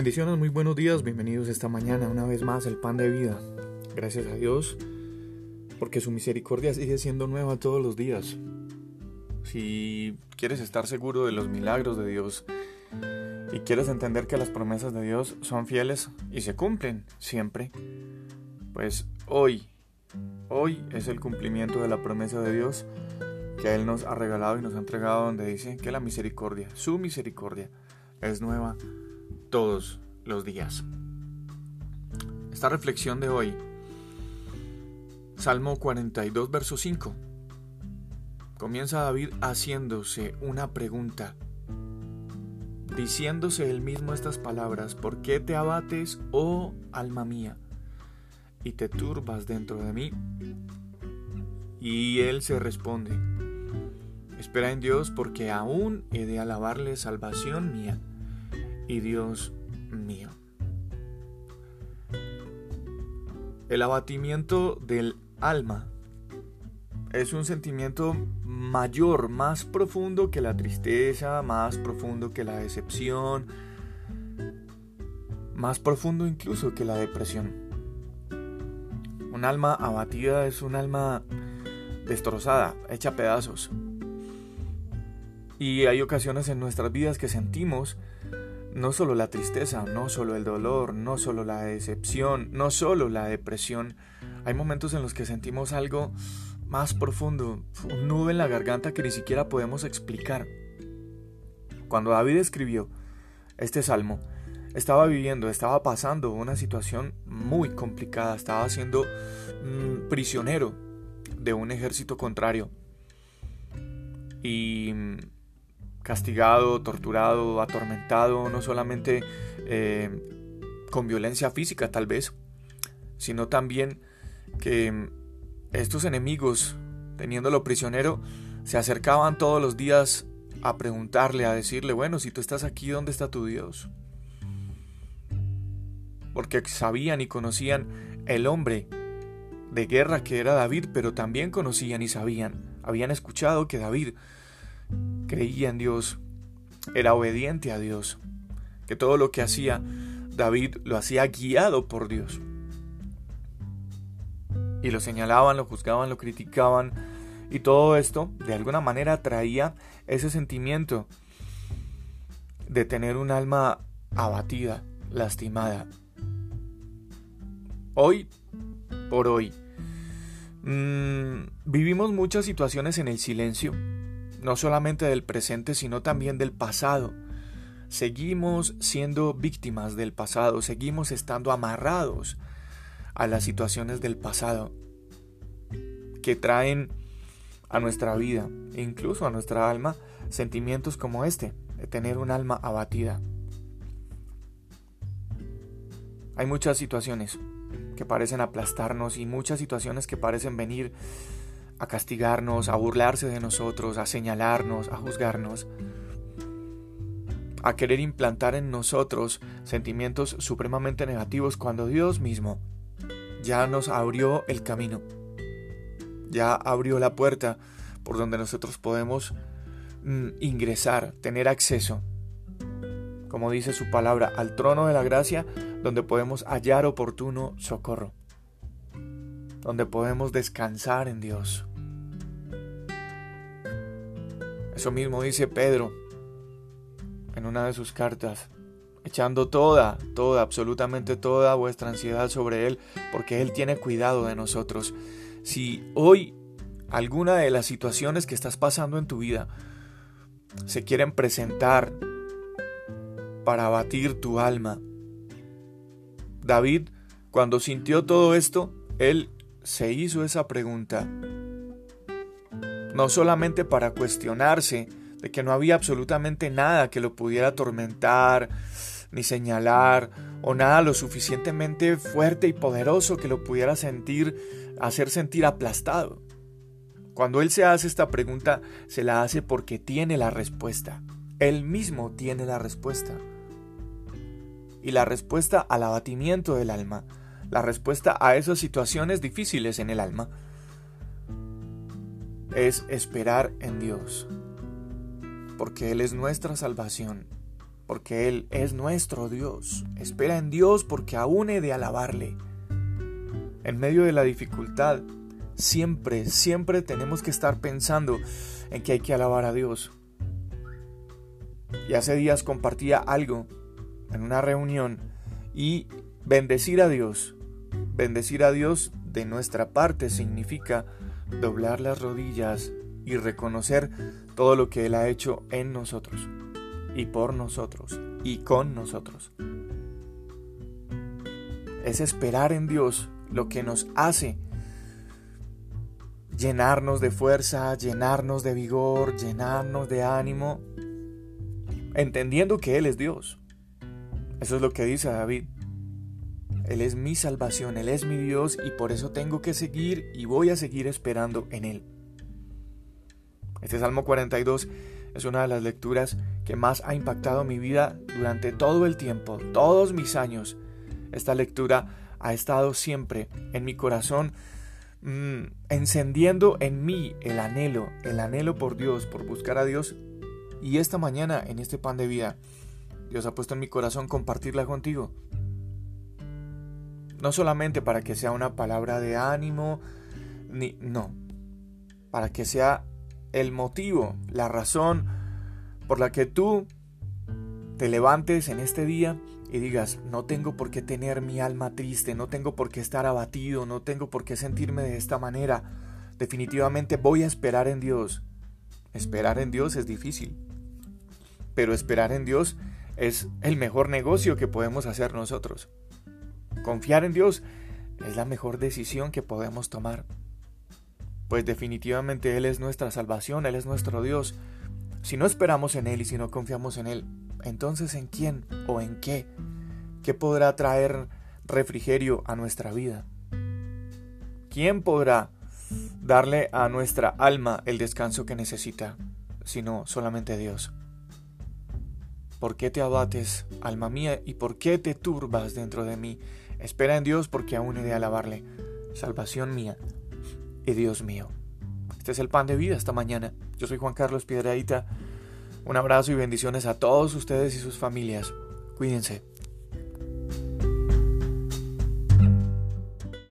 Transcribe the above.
Bendiciones, muy buenos días, bienvenidos esta mañana una vez más el pan de vida. Gracias a Dios porque su misericordia sigue siendo nueva todos los días. Si quieres estar seguro de los milagros de Dios y quieres entender que las promesas de Dios son fieles y se cumplen siempre, pues hoy, hoy es el cumplimiento de la promesa de Dios que Él nos ha regalado y nos ha entregado donde dice que la misericordia, su misericordia, es nueva todos los días. Esta reflexión de hoy, Salmo 42, verso 5, comienza David haciéndose una pregunta, diciéndose él mismo estas palabras, ¿por qué te abates, oh alma mía, y te turbas dentro de mí? Y él se responde, espera en Dios porque aún he de alabarle salvación mía y Dios mío. El abatimiento del alma es un sentimiento mayor, más profundo que la tristeza, más profundo que la decepción, más profundo incluso que la depresión. Un alma abatida es un alma destrozada, hecha pedazos. Y hay ocasiones en nuestras vidas que sentimos no solo la tristeza, no solo el dolor, no solo la decepción, no solo la depresión. Hay momentos en los que sentimos algo más profundo, un nudo en la garganta que ni siquiera podemos explicar. Cuando David escribió este salmo, estaba viviendo, estaba pasando una situación muy complicada, estaba siendo mm, prisionero de un ejército contrario. Y castigado, torturado, atormentado, no solamente eh, con violencia física tal vez, sino también que estos enemigos, teniéndolo prisionero, se acercaban todos los días a preguntarle, a decirle, bueno, si tú estás aquí, ¿dónde está tu Dios? Porque sabían y conocían el hombre de guerra que era David, pero también conocían y sabían, habían escuchado que David creía en Dios, era obediente a Dios, que todo lo que hacía David lo hacía guiado por Dios. Y lo señalaban, lo juzgaban, lo criticaban, y todo esto de alguna manera traía ese sentimiento de tener un alma abatida, lastimada. Hoy, por hoy, mmm, vivimos muchas situaciones en el silencio no solamente del presente, sino también del pasado. Seguimos siendo víctimas del pasado, seguimos estando amarrados a las situaciones del pasado que traen a nuestra vida incluso a nuestra alma sentimientos como este, de tener un alma abatida. Hay muchas situaciones que parecen aplastarnos y muchas situaciones que parecen venir a castigarnos, a burlarse de nosotros, a señalarnos, a juzgarnos, a querer implantar en nosotros sentimientos supremamente negativos cuando Dios mismo ya nos abrió el camino, ya abrió la puerta por donde nosotros podemos mm, ingresar, tener acceso, como dice su palabra, al trono de la gracia donde podemos hallar oportuno socorro, donde podemos descansar en Dios. Eso mismo dice Pedro en una de sus cartas, echando toda, toda, absolutamente toda vuestra ansiedad sobre Él, porque Él tiene cuidado de nosotros. Si hoy alguna de las situaciones que estás pasando en tu vida se quieren presentar para abatir tu alma, David, cuando sintió todo esto, él se hizo esa pregunta no solamente para cuestionarse de que no había absolutamente nada que lo pudiera atormentar, ni señalar, o nada lo suficientemente fuerte y poderoso que lo pudiera sentir, hacer sentir aplastado. Cuando él se hace esta pregunta, se la hace porque tiene la respuesta. Él mismo tiene la respuesta. Y la respuesta al abatimiento del alma, la respuesta a esas situaciones difíciles en el alma, es esperar en Dios, porque Él es nuestra salvación, porque Él es nuestro Dios. Espera en Dios porque aún he de alabarle. En medio de la dificultad, siempre, siempre tenemos que estar pensando en que hay que alabar a Dios. Y hace días compartía algo en una reunión y bendecir a Dios. Bendecir a Dios de nuestra parte significa doblar las rodillas y reconocer todo lo que Él ha hecho en nosotros y por nosotros y con nosotros. Es esperar en Dios lo que nos hace llenarnos de fuerza, llenarnos de vigor, llenarnos de ánimo, entendiendo que Él es Dios. Eso es lo que dice David. Él es mi salvación, Él es mi Dios y por eso tengo que seguir y voy a seguir esperando en Él. Este Salmo 42 es una de las lecturas que más ha impactado mi vida durante todo el tiempo, todos mis años. Esta lectura ha estado siempre en mi corazón, mm, encendiendo en mí el anhelo, el anhelo por Dios, por buscar a Dios. Y esta mañana, en este pan de vida, Dios ha puesto en mi corazón compartirla contigo. No solamente para que sea una palabra de ánimo, ni no, para que sea el motivo, la razón por la que tú te levantes en este día y digas, no tengo por qué tener mi alma triste, no tengo por qué estar abatido, no tengo por qué sentirme de esta manera. Definitivamente voy a esperar en Dios. Esperar en Dios es difícil, pero esperar en Dios es el mejor negocio que podemos hacer nosotros. Confiar en Dios es la mejor decisión que podemos tomar. Pues definitivamente Él es nuestra salvación, Él es nuestro Dios. Si no esperamos en Él y si no confiamos en Él, entonces ¿en quién o en qué? ¿Qué podrá traer refrigerio a nuestra vida? ¿Quién podrá darle a nuestra alma el descanso que necesita, sino solamente Dios? ¿Por qué te abates, alma mía, y por qué te turbas dentro de mí? Espera en Dios porque aún he de alabarle, salvación mía y Dios mío. Este es el pan de vida esta mañana. Yo soy Juan Carlos Piedradita. Un abrazo y bendiciones a todos ustedes y sus familias. Cuídense.